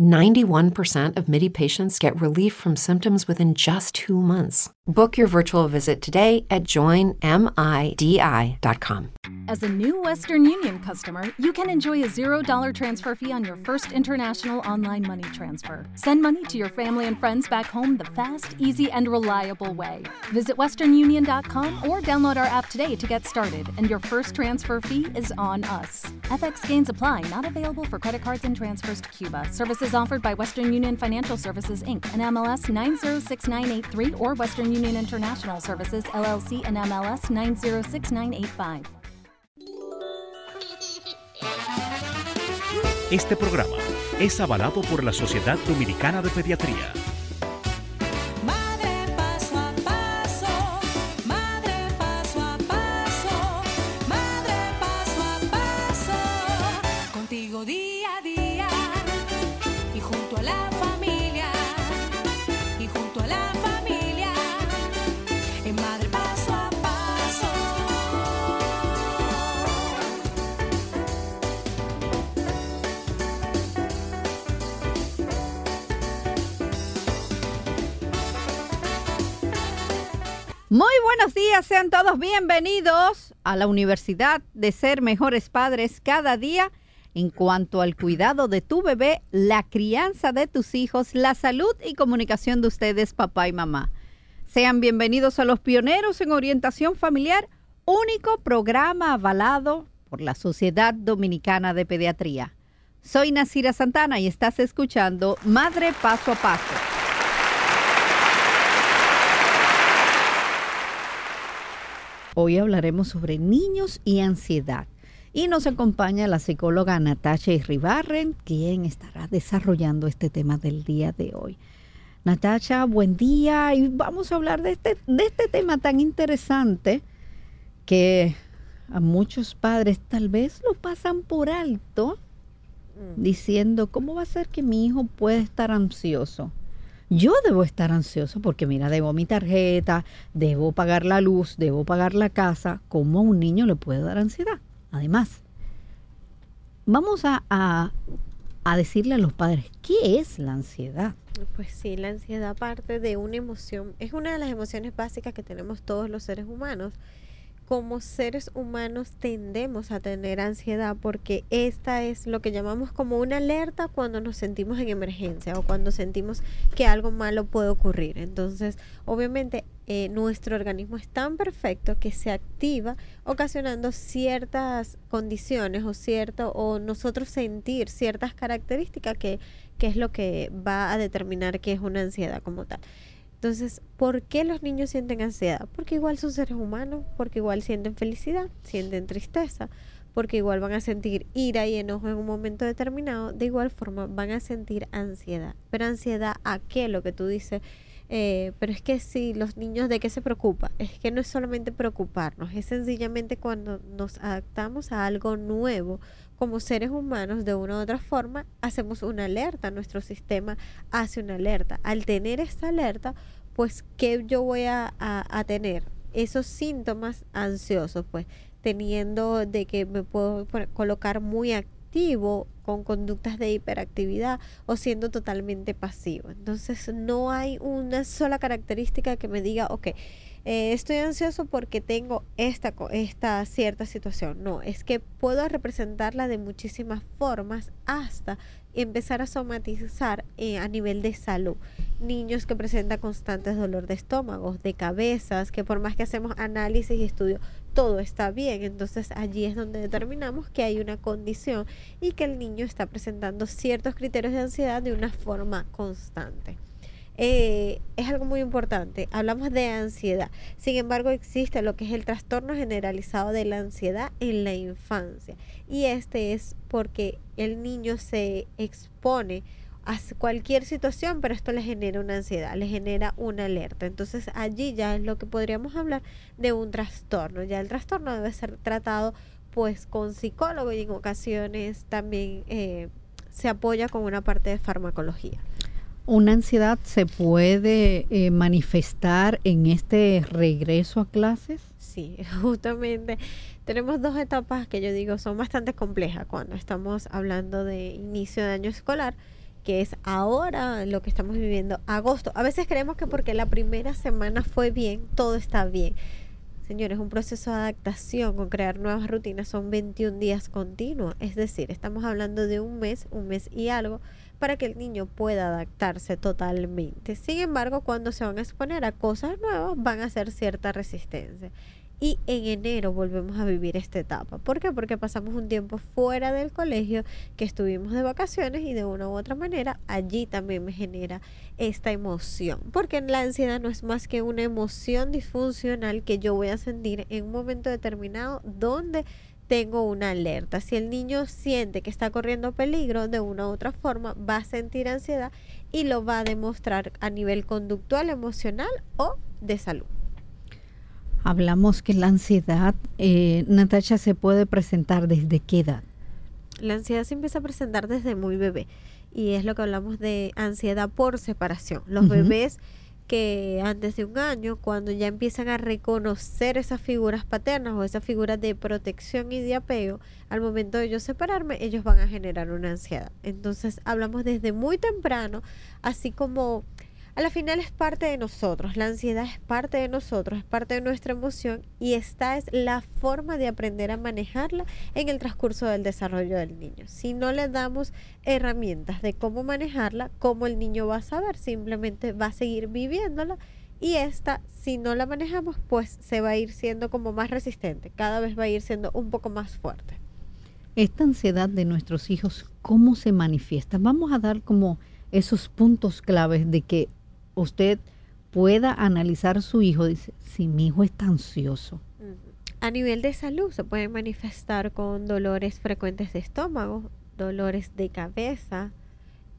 91% of MIDI patients get relief from symptoms within just two months. Book your virtual visit today at joinmidi.com. As a new Western Union customer, you can enjoy a $0 transfer fee on your first international online money transfer. Send money to your family and friends back home the fast, easy, and reliable way. Visit westernunion.com or download our app today to get started, and your first transfer fee is on us. FX gains apply, not available for credit cards and transfers to Cuba. Services offered by Western Union Financial Services Inc. and MLS 906983 or Western Union International Services LLC and MLS 906985. Este programa es avalado por la Sociedad Dominicana de Pediatría. Muy buenos días, sean todos bienvenidos a la Universidad de Ser Mejores Padres cada día en cuanto al cuidado de tu bebé, la crianza de tus hijos, la salud y comunicación de ustedes, papá y mamá. Sean bienvenidos a los pioneros en orientación familiar, único programa avalado por la Sociedad Dominicana de Pediatría. Soy Nasira Santana y estás escuchando Madre Paso a Paso. Hoy hablaremos sobre niños y ansiedad. Y nos acompaña la psicóloga Natasha Irribarren, quien estará desarrollando este tema del día de hoy. Natasha, buen día y vamos a hablar de este, de este tema tan interesante que a muchos padres tal vez lo pasan por alto diciendo, ¿cómo va a ser que mi hijo puede estar ansioso? Yo debo estar ansioso porque mira, debo mi tarjeta, debo pagar la luz, debo pagar la casa. ¿Cómo a un niño le puede dar ansiedad? Además, vamos a, a, a decirle a los padres, ¿qué es la ansiedad? Pues sí, la ansiedad parte de una emoción, es una de las emociones básicas que tenemos todos los seres humanos. Como seres humanos tendemos a tener ansiedad porque esta es lo que llamamos como una alerta cuando nos sentimos en emergencia o cuando sentimos que algo malo puede ocurrir. Entonces, obviamente, eh, nuestro organismo es tan perfecto que se activa ocasionando ciertas condiciones o cierto o nosotros sentir ciertas características que, que es lo que va a determinar que es una ansiedad como tal. Entonces, ¿por qué los niños sienten ansiedad? Porque igual son seres humanos, porque igual sienten felicidad, sienten tristeza, porque igual van a sentir ira y enojo en un momento determinado, de igual forma van a sentir ansiedad. Pero ansiedad a qué? Lo que tú dices, eh, pero es que si los niños de qué se preocupan, es que no es solamente preocuparnos, es sencillamente cuando nos adaptamos a algo nuevo como seres humanos, de una u otra forma, hacemos una alerta, nuestro sistema hace una alerta. Al tener esta alerta, pues, ¿qué yo voy a, a, a tener? Esos síntomas ansiosos, pues, teniendo de que me puedo colocar muy activo con conductas de hiperactividad o siendo totalmente pasivo. Entonces, no hay una sola característica que me diga, ok, eh, estoy ansioso porque tengo esta, esta cierta situación. No, es que puedo representarla de muchísimas formas hasta empezar a somatizar eh, a nivel de salud. Niños que presentan constantes dolor de estómago, de cabezas, que por más que hacemos análisis y estudio, todo está bien. Entonces allí es donde determinamos que hay una condición y que el niño está presentando ciertos criterios de ansiedad de una forma constante eh, es algo muy importante. Hablamos de ansiedad. Sin embargo, existe lo que es el trastorno generalizado de la ansiedad en la infancia. Y este es porque el niño se expone a cualquier situación, pero esto le genera una ansiedad, le genera una alerta. Entonces allí ya es lo que podríamos hablar de un trastorno. Ya el trastorno debe ser tratado pues con psicólogo y en ocasiones también eh, se apoya con una parte de farmacología. ¿Una ansiedad se puede eh, manifestar en este regreso a clases? Sí, justamente tenemos dos etapas que yo digo son bastante complejas cuando estamos hablando de inicio de año escolar, que es ahora lo que estamos viviendo, agosto. A veces creemos que porque la primera semana fue bien, todo está bien. Señores, un proceso de adaptación con crear nuevas rutinas son 21 días continuos, es decir, estamos hablando de un mes, un mes y algo, para que el niño pueda adaptarse totalmente. Sin embargo, cuando se van a exponer a cosas nuevas, van a hacer cierta resistencia. Y en enero volvemos a vivir esta etapa. ¿Por qué? Porque pasamos un tiempo fuera del colegio, que estuvimos de vacaciones y de una u otra manera allí también me genera esta emoción. Porque la ansiedad no es más que una emoción disfuncional que yo voy a sentir en un momento determinado donde tengo una alerta. Si el niño siente que está corriendo peligro de una u otra forma, va a sentir ansiedad y lo va a demostrar a nivel conductual, emocional o de salud. Hablamos que la ansiedad, eh, Natasha, se puede presentar desde qué edad. La ansiedad se empieza a presentar desde muy bebé y es lo que hablamos de ansiedad por separación. Los bebés que antes de un año, cuando ya empiezan a reconocer esas figuras paternas o esas figuras de protección y de apego, al momento de ellos separarme, ellos van a generar una ansiedad. Entonces hablamos desde muy temprano, así como a la final es parte de nosotros, la ansiedad es parte de nosotros, es parte de nuestra emoción y esta es la forma de aprender a manejarla en el transcurso del desarrollo del niño. Si no le damos herramientas de cómo manejarla, cómo el niño va a saber, simplemente va a seguir viviéndola y esta, si no la manejamos, pues se va a ir siendo como más resistente, cada vez va a ir siendo un poco más fuerte. Esta ansiedad de nuestros hijos, ¿cómo se manifiesta? Vamos a dar como esos puntos claves de que usted pueda analizar su hijo. Dice, si mi hijo está ansioso. A nivel de salud se pueden manifestar con dolores frecuentes de estómago, dolores de cabeza,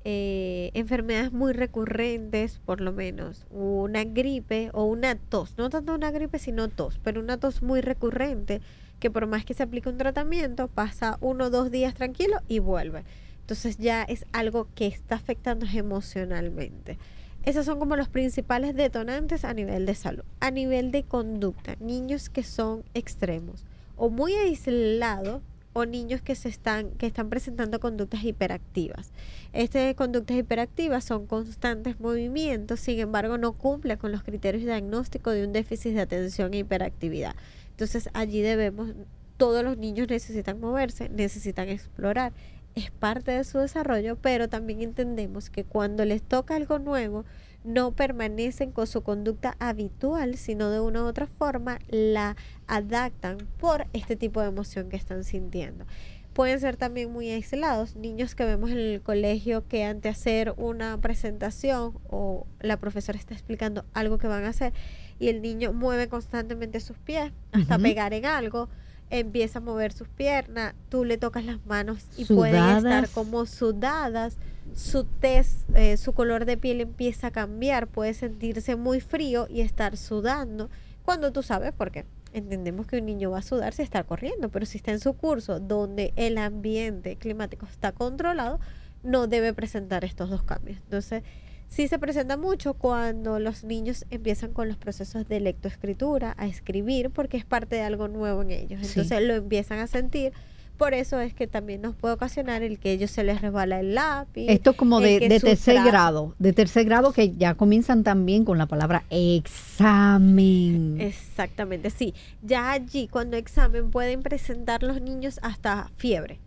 eh, enfermedades muy recurrentes, por lo menos, una gripe o una tos, no tanto una gripe sino tos, pero una tos muy recurrente que por más que se aplique un tratamiento pasa uno o dos días tranquilo y vuelve. Entonces ya es algo que está afectando emocionalmente. Esos son como los principales detonantes a nivel de salud. A nivel de conducta, niños que son extremos o muy aislados o niños que se están que están presentando conductas hiperactivas. Estas conductas hiperactivas son constantes movimientos, sin embargo no cumplen con los criterios de diagnóstico de un déficit de atención e hiperactividad. Entonces allí debemos todos los niños necesitan moverse, necesitan explorar, es parte de su desarrollo, pero también entendemos que cuando les toca algo nuevo, no permanecen con su conducta habitual, sino de una u otra forma la adaptan por este tipo de emoción que están sintiendo. Pueden ser también muy aislados, niños que vemos en el colegio que ante hacer una presentación o la profesora está explicando algo que van a hacer y el niño mueve constantemente sus pies hasta pegar en algo, empieza a mover sus piernas, tú le tocas las manos y pueden estar Sudadas. como sudadas, su tez, eh, su color de piel empieza a cambiar, puede sentirse muy frío y estar sudando, cuando tú sabes por qué. Entendemos que un niño va a sudar si está corriendo, pero si está en su curso donde el ambiente climático está controlado, no debe presentar estos dos cambios. Entonces, sí se presenta mucho cuando los niños empiezan con los procesos de lectoescritura, a escribir, porque es parte de algo nuevo en ellos. Sí. Entonces lo empiezan a sentir. Por eso es que también nos puede ocasionar el que ellos se les resbala el lápiz. Esto es como de, tercer grado, de tercer grado que ya comienzan también con la palabra examen. Exactamente, sí. Ya allí, cuando examen, pueden presentar los niños hasta fiebre.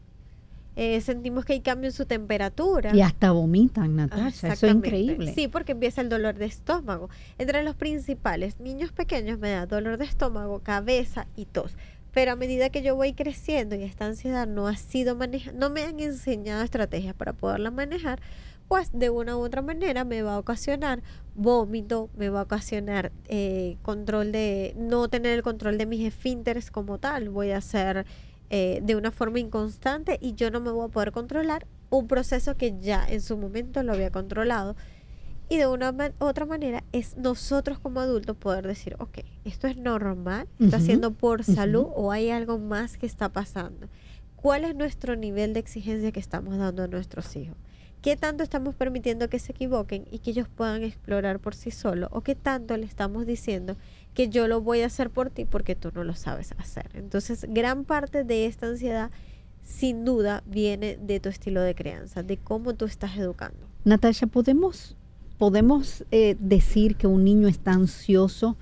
Eh, sentimos que hay cambio en su temperatura. Y hasta vomitan, Natasha. Eso es increíble. Sí, porque empieza el dolor de estómago. Entre los principales, niños pequeños me da dolor de estómago, cabeza y tos. Pero a medida que yo voy creciendo y esta ansiedad no ha sido manejada, no me han enseñado estrategias para poderla manejar, pues de una u otra manera me va a ocasionar vómito, me va a ocasionar eh, control de, no tener el control de mis esfínteres como tal, voy a ser eh, de una forma inconstante y yo no me voy a poder controlar un proceso que ya en su momento lo había controlado. Y de una man- otra manera es nosotros como adultos poder decir, ok, esto es normal, está Ujú, haciendo por salud o hay algo más que está pasando. ¿Cuál es nuestro nivel de exigencia que estamos dando a nuestros hijos? ¿Qué tanto estamos permitiendo que se equivoquen y que ellos puedan explorar por sí solos? ¿O qué tanto le estamos diciendo que yo lo voy a hacer por ti porque tú no lo sabes hacer? Entonces, gran parte de esta ansiedad, sin duda, viene de tu estilo de crianza, de cómo tú estás educando. Natasha, ¿podemos, podemos eh, decir que un niño está ansioso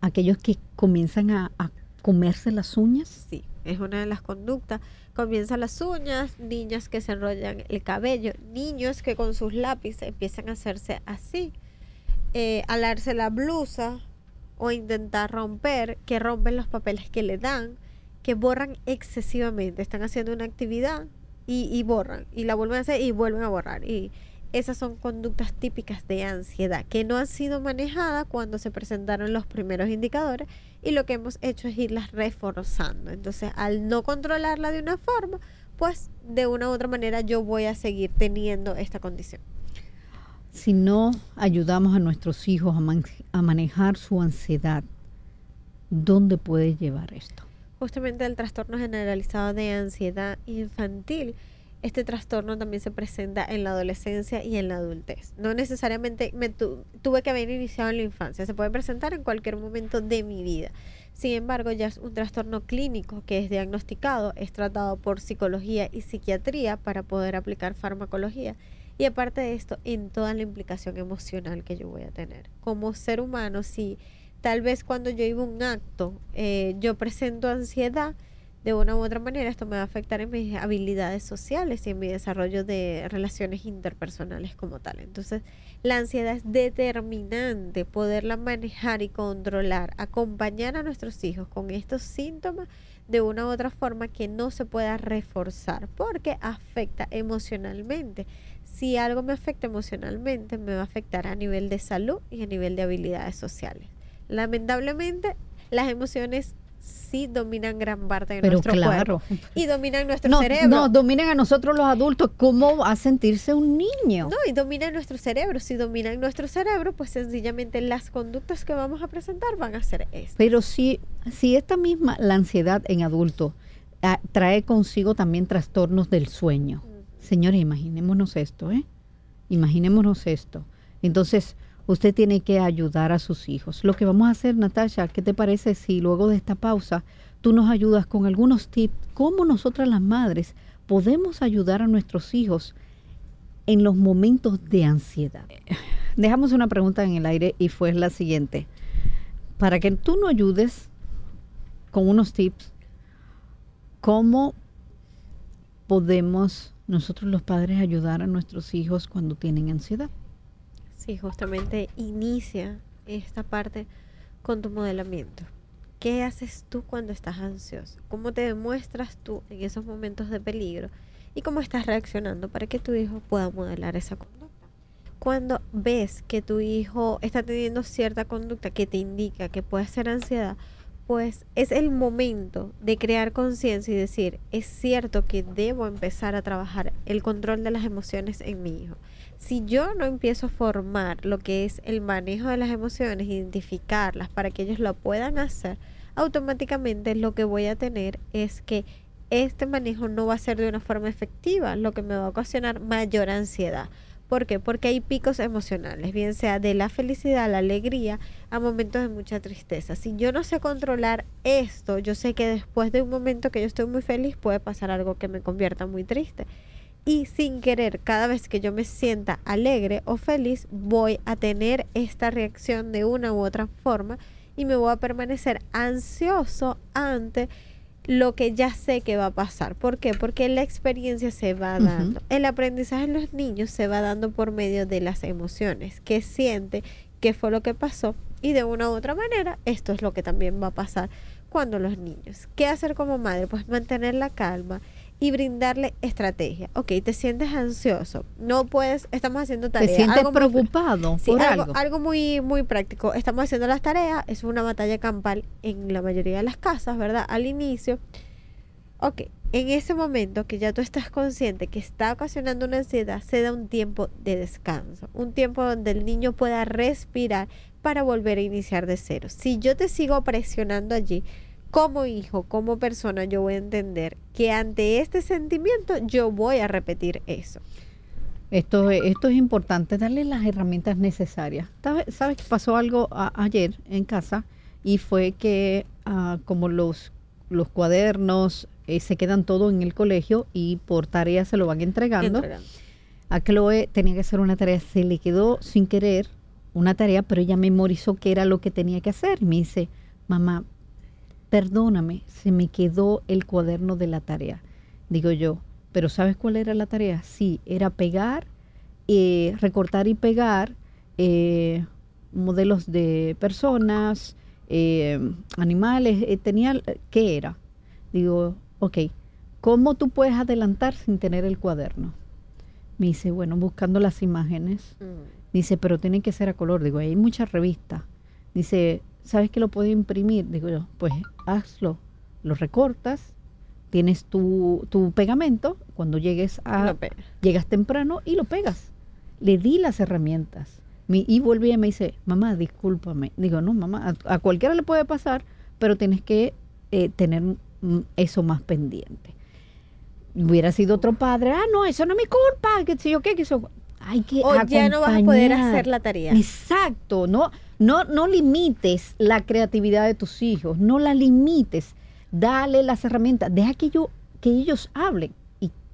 aquellos que comienzan a, a comerse las uñas? Sí, es una de las conductas. Comienzan las uñas, niñas que se enrollan el cabello, niños que con sus lápices empiezan a hacerse así, eh, alarse la blusa o intentar romper, que rompen los papeles que le dan, que borran excesivamente, están haciendo una actividad y, y borran, y la vuelven a hacer y vuelven a borrar. Y esas son conductas típicas de ansiedad que no han sido manejadas cuando se presentaron los primeros indicadores y lo que hemos hecho es irlas reforzando. Entonces, al no controlarla de una forma, pues de una u otra manera yo voy a seguir teniendo esta condición. Si no ayudamos a nuestros hijos a, man- a manejar su ansiedad, ¿dónde puede llevar esto? Justamente el trastorno generalizado de ansiedad infantil. Este trastorno también se presenta en la adolescencia y en la adultez. No necesariamente me tu- tuve que haber iniciado en la infancia, se puede presentar en cualquier momento de mi vida. Sin embargo, ya es un trastorno clínico que es diagnosticado, es tratado por psicología y psiquiatría para poder aplicar farmacología. Y aparte de esto, en toda la implicación emocional que yo voy a tener. Como ser humano, si tal vez cuando yo iba un acto, eh, yo presento ansiedad, de una u otra manera esto me va a afectar en mis habilidades sociales y en mi desarrollo de relaciones interpersonales como tal. Entonces, la ansiedad es determinante, poderla manejar y controlar, acompañar a nuestros hijos con estos síntomas de una u otra forma que no se pueda reforzar porque afecta emocionalmente. Si algo me afecta emocionalmente, me va a afectar a nivel de salud y a nivel de habilidades sociales. Lamentablemente, las emociones sí dominan gran parte de Pero nuestro claro. cuerpo y dominan nuestro No, cerebro. no, dominen a nosotros los adultos. ¿Cómo va a sentirse un niño? No, y dominan nuestro cerebro. Si dominan nuestro cerebro, pues sencillamente las conductas que vamos a presentar van a ser estas. Pero si, si esta misma, la ansiedad en adultos, ah, trae consigo también trastornos del sueño. Señores, imaginémonos esto, ¿eh? Imaginémonos esto. Entonces, usted tiene que ayudar a sus hijos. Lo que vamos a hacer, Natasha, ¿qué te parece si luego de esta pausa tú nos ayudas con algunos tips, cómo nosotras las madres podemos ayudar a nuestros hijos en los momentos de ansiedad? Dejamos una pregunta en el aire y fue la siguiente. Para que tú nos ayudes con unos tips, ¿cómo podemos nosotros los padres ayudar a nuestros hijos cuando tienen ansiedad? Sí, justamente inicia esta parte con tu modelamiento. ¿Qué haces tú cuando estás ansioso? ¿Cómo te demuestras tú en esos momentos de peligro? ¿Y cómo estás reaccionando para que tu hijo pueda modelar esa conducta? Cuando ves que tu hijo está teniendo cierta conducta que te indica que puede ser ansiedad, pues es el momento de crear conciencia y decir, es cierto que debo empezar a trabajar el control de las emociones en mi hijo. Si yo no empiezo a formar lo que es el manejo de las emociones, identificarlas para que ellos lo puedan hacer, automáticamente lo que voy a tener es que este manejo no va a ser de una forma efectiva, lo que me va a ocasionar mayor ansiedad. ¿Por qué? Porque hay picos emocionales, bien sea de la felicidad, la alegría, a momentos de mucha tristeza. Si yo no sé controlar esto, yo sé que después de un momento que yo estoy muy feliz puede pasar algo que me convierta muy triste. Y sin querer, cada vez que yo me sienta alegre o feliz, voy a tener esta reacción de una u otra forma y me voy a permanecer ansioso ante lo que ya sé que va a pasar. ¿Por qué? Porque la experiencia se va dando. El aprendizaje en los niños se va dando por medio de las emociones, que siente qué fue lo que pasó y de una u otra manera esto es lo que también va a pasar cuando los niños. ¿Qué hacer como madre? Pues mantener la calma y brindarle estrategia. Ok, te sientes ansioso, no puedes, estamos haciendo ¿Te tareas. sientes algo muy- preocupado Sí, por algo, algo? algo muy, muy práctico. Estamos haciendo las tareas, es una batalla campal en la mayoría de las casas, ¿verdad? Al inicio. Ok, en ese momento que ya tú estás consciente que está ocasionando una ansiedad, se da un tiempo de descanso, un tiempo donde el niño pueda respirar para volver a iniciar de cero. Si yo te sigo presionando allí, como hijo, como persona, yo voy a entender que ante este sentimiento yo voy a repetir eso. Esto, es- esto es importante, darle las herramientas necesarias. ¿Sabes que pasó algo a- ayer en casa? Y fue que ah, como los, los cuadernos eh, se quedan todo en el colegio y por tarea se lo van entregando, Entregando. a Chloe tenía que hacer una tarea, se le quedó sin querer una tarea, pero ella memorizó qué era lo que tenía que hacer. Me dice, mamá, perdóname, se me quedó el cuaderno de la tarea. Digo yo, pero ¿sabes cuál era la tarea? Sí, era pegar, eh, recortar y pegar eh, modelos de personas, eh, animales, tenía, ¿qué era? Digo, ok, ¿cómo tú puedes adelantar sin tener el cuaderno? Me dice, bueno, buscando las imágenes. Mm. Dice, pero tiene que ser a color. Digo, hay muchas revistas. Dice, ¿sabes que lo puedo imprimir? Digo yo, pues hazlo. Lo recortas, tienes tu, tu pegamento. Cuando llegues a, llegas temprano y lo pegas. Le di las herramientas. Mi, y volví y me dice, mamá, discúlpame. Digo, no, mamá, a, a cualquiera le puede pasar, pero tienes que eh, tener eso más pendiente. Hubiera sido otro padre, ah, no, eso no es mi culpa, que si yo qué, que eso. Hay que O ya no vas a poder acompañar. hacer la tarea. Exacto, no, no, no limites la creatividad de tus hijos, no la limites, dale las herramientas, deja que, yo, que ellos hablen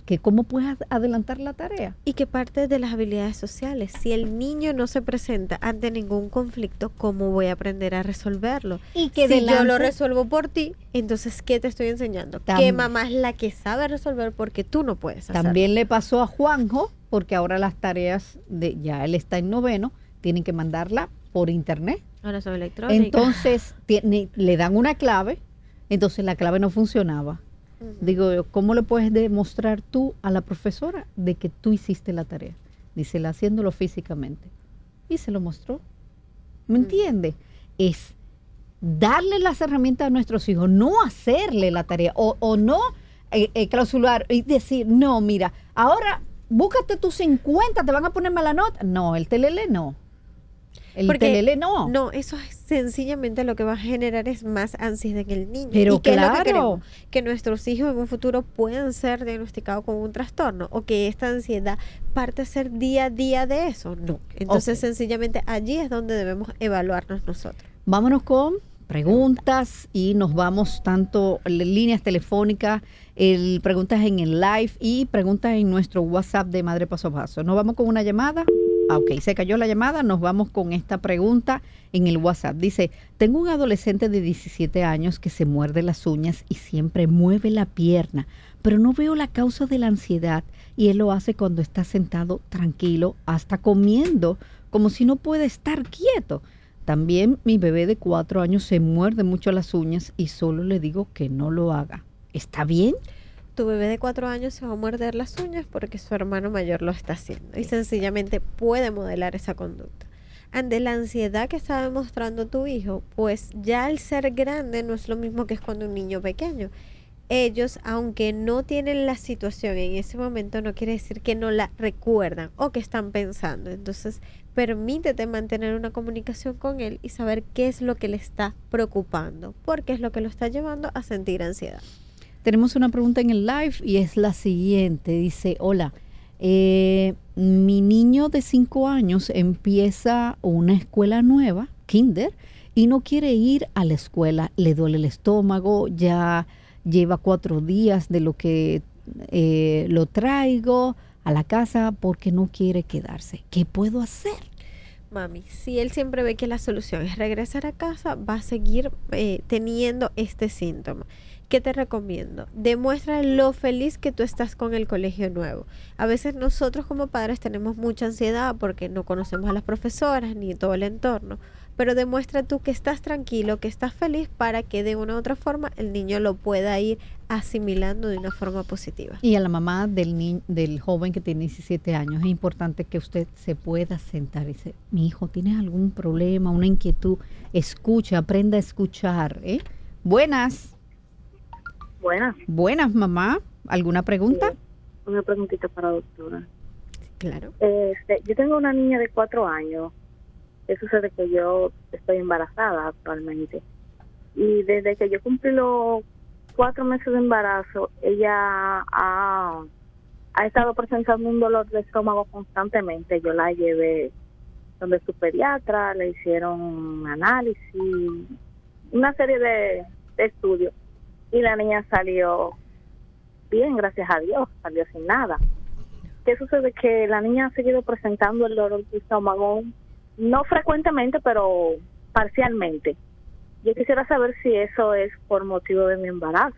que cómo puedes ad- adelantar la tarea. Y que parte de las habilidades sociales. Si el niño no se presenta ante ningún conflicto, ¿cómo voy a aprender a resolverlo? Y que si yo lo delante- resuelvo por ti, entonces ¿qué te estoy enseñando? que mamá es la que sabe resolver porque tú no puedes hacerlo. También le pasó a Juanjo, porque ahora las tareas de, ya él está en noveno, tienen que mandarla por internet. Ahora son electrónicas. Entonces tiene- le dan una clave, entonces la clave no funcionaba. Digo, yo, ¿cómo le puedes demostrar tú a la profesora de que tú hiciste la tarea? Dice, la haciéndolo físicamente. Y se lo mostró. ¿Me entiende? Es darle las herramientas a nuestros hijos, no hacerle la tarea o, o no eh, eh, clausular y decir, no, mira, ahora búscate tus 50, te van a poner mala nota. No, el telele no. El Porque telele no. No, eso es sencillamente lo que va a generar es más ansiedad en el niño. Pero ¿Y qué es lo que claro. queremos? Que nuestros hijos en un futuro puedan ser diagnosticados con un trastorno o que esta ansiedad parte a ser día a día de eso. No. Entonces, sencillamente allí es donde debemos evaluarnos nosotros. Vámonos con preguntas y nos vamos tanto líneas telefónicas, el, preguntas en el live y preguntas en nuestro WhatsApp de Madre Paso a Paso. Nos vamos con una llamada. Ah, ok, se cayó la llamada. Nos vamos con esta pregunta en el WhatsApp. Dice, tengo un adolescente de 17 años que se muerde las uñas y siempre mueve la pierna, pero no veo la causa de la ansiedad y él lo hace cuando está sentado tranquilo, hasta comiendo, como si no puede estar quieto. También mi bebé de cuatro años se muerde mucho las uñas y solo le digo que no lo haga. ¿Está bien? Tu bebé de cuatro años se va a morder las uñas porque su hermano mayor lo está haciendo y sencillamente puede modelar esa conducta. Ante la ansiedad que está demostrando tu hijo, pues ya al ser grande no es lo mismo que es cuando un niño pequeño. Ellos, aunque no tienen la situación en ese momento, no quiere decir que no la recuerdan o que están pensando. Entonces, permítete mantener una comunicación con él y saber qué es lo que le está preocupando, porque es lo que lo está llevando a sentir ansiedad. Tenemos una pregunta en el live y es la siguiente. Dice, hola, eh, mi niño de cinco años empieza una escuela nueva, kinder, y no quiere ir a la escuela. Le duele el estómago, ya lleva cuatro días de lo que eh, lo traigo a la casa porque no quiere quedarse. ¿Qué puedo hacer? Mami, si él siempre ve que la solución es regresar a casa, va a seguir eh, teniendo este síntoma. ¿Qué te recomiendo? Demuestra lo feliz que tú estás con el colegio nuevo. A veces nosotros como padres tenemos mucha ansiedad porque no conocemos a las profesoras ni todo el entorno, pero demuestra tú que estás tranquilo, que estás feliz para que de una u otra forma el niño lo pueda ir asimilando de una forma positiva. Y a la mamá del, ni- del joven que tiene 17 años, es importante que usted se pueda sentar y decir, mi hijo, ¿tienes algún problema, una inquietud? Escucha, aprenda a escuchar. ¿eh? Buenas. Buenas. Buenas, mamá. ¿Alguna pregunta? Una preguntita para la doctora. Claro. Este, yo tengo una niña de cuatro años. ¿Qué sucede? Que yo estoy embarazada actualmente. Y desde que yo cumplí los cuatro meses de embarazo, ella ha, ha estado presentando un dolor de estómago constantemente. Yo la llevé donde su pediatra, le hicieron análisis, una serie de, de estudios. Y la niña salió bien, gracias a Dios, salió sin nada. ¿Qué sucede? Que la niña ha seguido presentando el dolor de estómago, no frecuentemente, pero parcialmente. Yo quisiera saber si eso es por motivo de mi embarazo.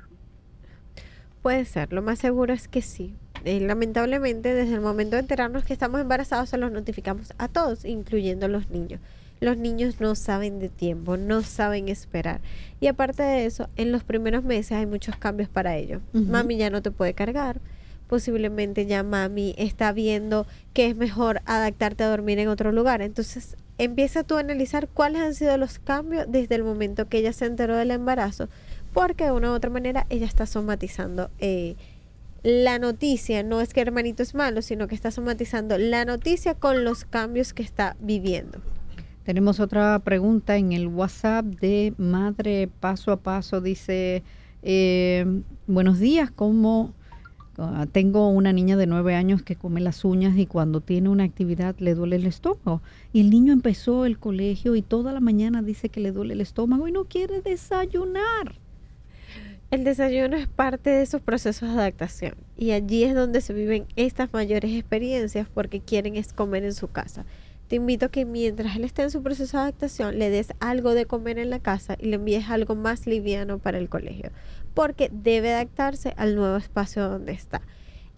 Puede ser, lo más seguro es que sí. Eh, lamentablemente, desde el momento de enterarnos que estamos embarazados, se los notificamos a todos, incluyendo los niños. Los niños no saben de tiempo, no saben esperar. Y aparte de eso, en los primeros meses hay muchos cambios para ellos. Mami ya no te puede cargar. Posiblemente ya mami está viendo que es mejor adaptarte a dormir en otro lugar. Entonces, empieza tú a analizar cuáles han sido los cambios desde el momento que ella se enteró del embarazo. Porque de una u otra manera ella está somatizando eh, la noticia. No es que hermanito es malo, sino que está somatizando la noticia con los cambios que está viviendo. Tenemos otra pregunta en el WhatsApp de Madre Paso a Paso. Dice, eh, buenos días, ¿cómo? ah, tengo una niña de nueve años que come las uñas y cuando tiene una actividad le duele el estómago. Y el niño empezó el colegio y toda la mañana dice que le duele el estómago y no quiere desayunar. El desayuno es parte de esos procesos de adaptación y allí es donde se viven estas mayores experiencias porque quieren es comer en su casa. Te invito a que mientras él esté en su proceso de adaptación le des algo de comer en la casa y le envíes algo más liviano para el colegio porque debe adaptarse al nuevo espacio donde está.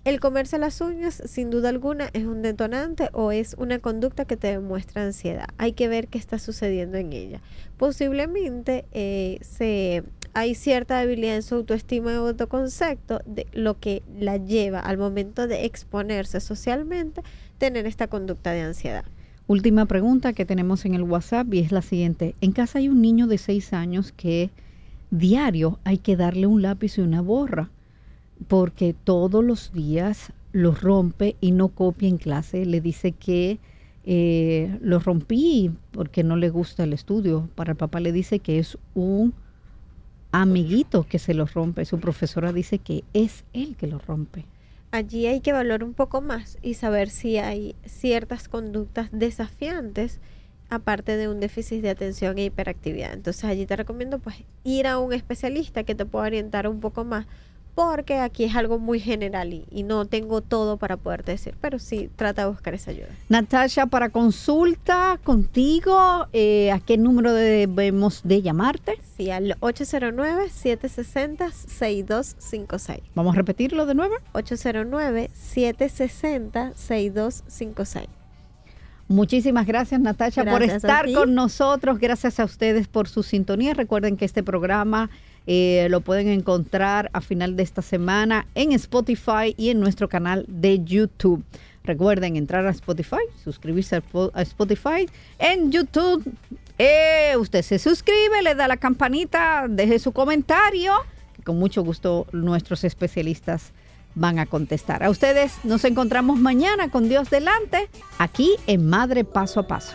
El comerse las uñas, sin duda alguna, es un detonante o es una conducta que te demuestra ansiedad. Hay que ver qué está sucediendo en ella. Posiblemente eh, se, hay cierta debilidad en su autoestima y autoconcepto, de lo que la lleva al momento de exponerse socialmente, tener esta conducta de ansiedad. Última pregunta que tenemos en el WhatsApp y es la siguiente. En casa hay un niño de seis años que diario hay que darle un lápiz y una borra porque todos los días los rompe y no copia en clase. Le dice que eh, lo rompí porque no le gusta el estudio. Para el papá le dice que es un amiguito que se lo rompe. Su profesora dice que es él que lo rompe. Allí hay que valorar un poco más y saber si hay ciertas conductas desafiantes aparte de un déficit de atención e hiperactividad. Entonces allí te recomiendo pues ir a un especialista que te pueda orientar un poco más porque aquí es algo muy general y, y no tengo todo para poderte decir, pero sí trata de buscar esa ayuda. Natasha, para consulta contigo, eh, ¿a qué número debemos de llamarte? Sí, al 809-760-6256. Vamos a repetirlo de nuevo. 809-760-6256. Muchísimas gracias Natasha por Gracias estar con nosotros. Gracias a ustedes por su sintonía. Recuerden que este programa eh, lo pueden encontrar a final de esta semana en Spotify y en nuestro canal de YouTube. Recuerden entrar a Spotify, suscribirse a Spo- a Spotify. En YouTube, eh, usted se suscribe, le da la campanita, deje su comentario, con mucho gusto nuestros especialistas van a contestar. A ustedes nos encontramos mañana con Dios delante, aquí en Madre Paso a Paso.